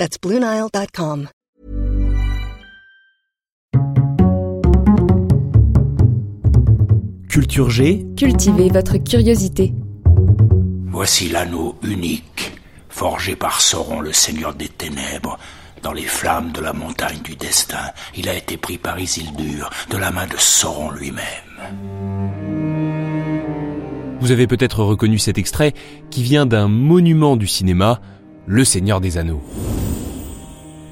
That's BlueNile.com. Culture G. Cultivez votre curiosité. Voici l'anneau unique, forgé par Sauron, le seigneur des ténèbres. Dans les flammes de la montagne du destin, il a été pris par Isildur, de la main de Sauron lui-même. Vous avez peut-être reconnu cet extrait qui vient d'un monument du cinéma, Le Seigneur des Anneaux.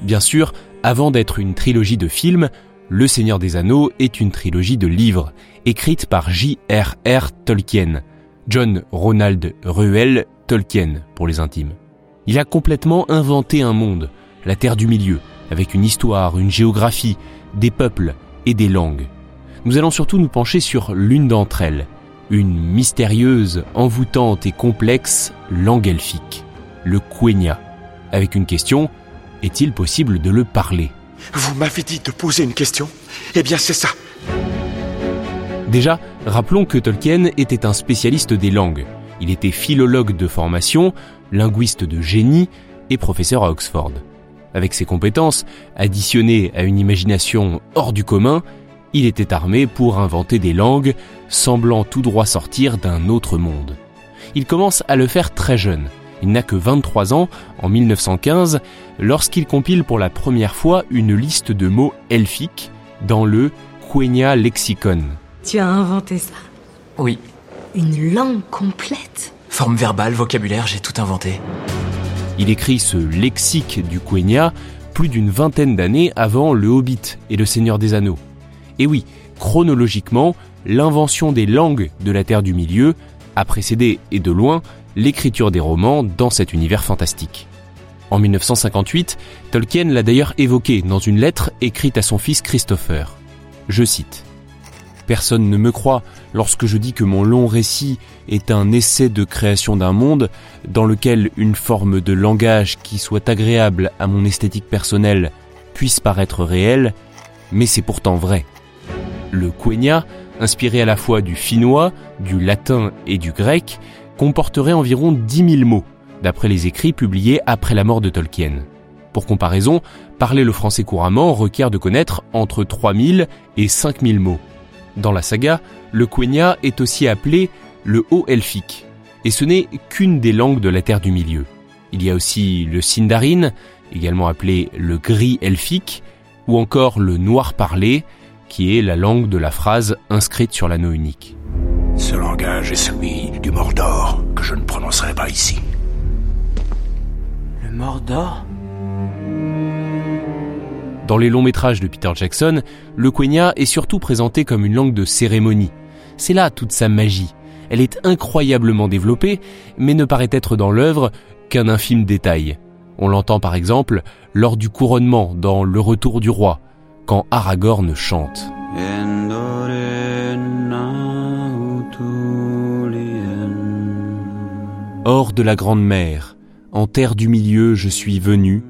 Bien sûr, avant d'être une trilogie de films, Le Seigneur des Anneaux est une trilogie de livres, écrite par J.R.R. Tolkien, John Ronald Reuel Tolkien pour les intimes. Il a complètement inventé un monde, la Terre du Milieu, avec une histoire, une géographie, des peuples et des langues. Nous allons surtout nous pencher sur l'une d'entre elles, une mystérieuse, envoûtante et complexe langue elfique, le Quenya, avec une question, est-il possible de le parler Vous m'avez dit de poser une question Eh bien c'est ça Déjà, rappelons que Tolkien était un spécialiste des langues. Il était philologue de formation, linguiste de génie et professeur à Oxford. Avec ses compétences, additionnées à une imagination hors du commun, il était armé pour inventer des langues semblant tout droit sortir d'un autre monde. Il commence à le faire très jeune. Il n'a que 23 ans en 1915 lorsqu'il compile pour la première fois une liste de mots elfiques dans le Quenya Lexicon. Tu as inventé ça? Oui. Une langue complète? Forme verbale, vocabulaire, j'ai tout inventé. Il écrit ce lexique du Quenya plus d'une vingtaine d'années avant Le Hobbit et Le Seigneur des Anneaux. Et oui, chronologiquement, l'invention des langues de la Terre du Milieu a précédé, et de loin, l'écriture des romans dans cet univers fantastique. En 1958, Tolkien l'a d'ailleurs évoqué dans une lettre écrite à son fils Christopher. Je cite Personne ne me croit lorsque je dis que mon long récit est un essai de création d'un monde dans lequel une forme de langage qui soit agréable à mon esthétique personnelle puisse paraître réelle, mais c'est pourtant vrai. Le Quenya, inspiré à la fois du finnois, du latin et du grec, comporterait environ 10 000 mots, d'après les écrits publiés après la mort de Tolkien. Pour comparaison, parler le français couramment requiert de connaître entre 3000 et 5000 mots. Dans la saga, le Quenya est aussi appelé le haut elfique, et ce n'est qu'une des langues de la Terre du Milieu. Il y a aussi le Sindarin, également appelé le gris elfique, ou encore le noir parlé, qui est la langue de la phrase inscrite sur l'anneau unique. Ce langage est celui du Mordor, que je ne prononcerai pas ici. Le Mordor? Dans les longs métrages de Peter Jackson, le Quenya est surtout présenté comme une langue de cérémonie. C'est là toute sa magie. Elle est incroyablement développée, mais ne paraît être dans l'œuvre qu'un infime détail. On l'entend par exemple lors du couronnement dans Le Retour du Roi, quand Aragorn chante. Hors de la grande mer, en terre du milieu je suis venu,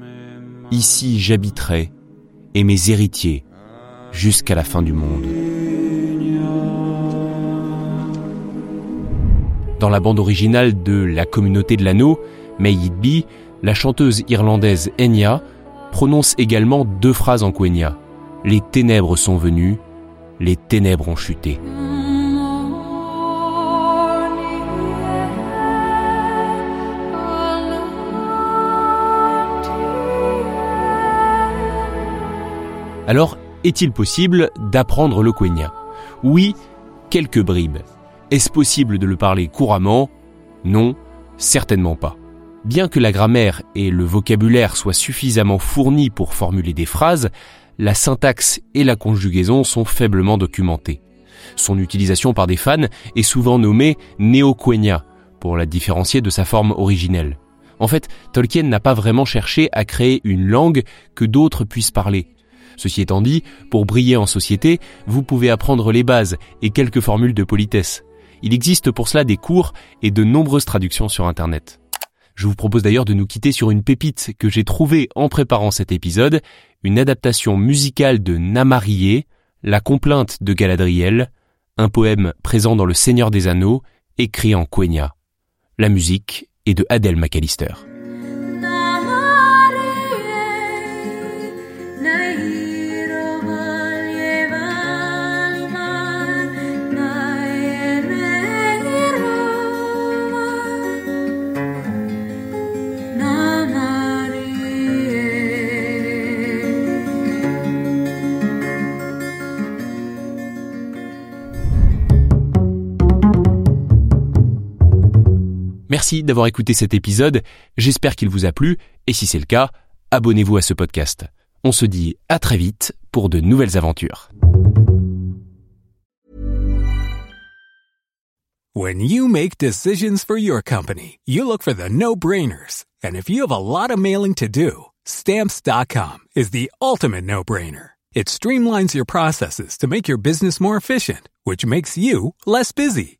ici j'habiterai, et mes héritiers jusqu'à la fin du monde. Dans la bande originale de La communauté de l'anneau, May It Be, la chanteuse irlandaise Enya prononce également deux phrases en quenya. Les ténèbres sont venues, les ténèbres ont chuté. Alors, est-il possible d'apprendre le quenya Oui, quelques bribes. Est-ce possible de le parler couramment? Non, certainement pas. Bien que la grammaire et le vocabulaire soient suffisamment fournis pour formuler des phrases, la syntaxe et la conjugaison sont faiblement documentées. Son utilisation par des fans est souvent nommée néo-quenya, pour la différencier de sa forme originelle. En fait, Tolkien n'a pas vraiment cherché à créer une langue que d'autres puissent parler. Ceci étant dit, pour briller en société, vous pouvez apprendre les bases et quelques formules de politesse. Il existe pour cela des cours et de nombreuses traductions sur Internet. Je vous propose d'ailleurs de nous quitter sur une pépite que j'ai trouvée en préparant cet épisode, une adaptation musicale de Namarié, La complainte de Galadriel, un poème présent dans Le Seigneur des Anneaux, écrit en Quenya. La musique est de Adèle McAllister. Merci d'avoir écouté cet épisode, j'espère qu'il vous a plu, et si c'est le cas, abonnez-vous à ce podcast. On se dit à très vite pour de nouvelles aventures. When you make decisions for your company, you look for the no-brainers. And if you have a lot of mailing to do, stamps.com is the ultimate no-brainer. It streamlines your processes to make your business more efficient, which makes you less busy.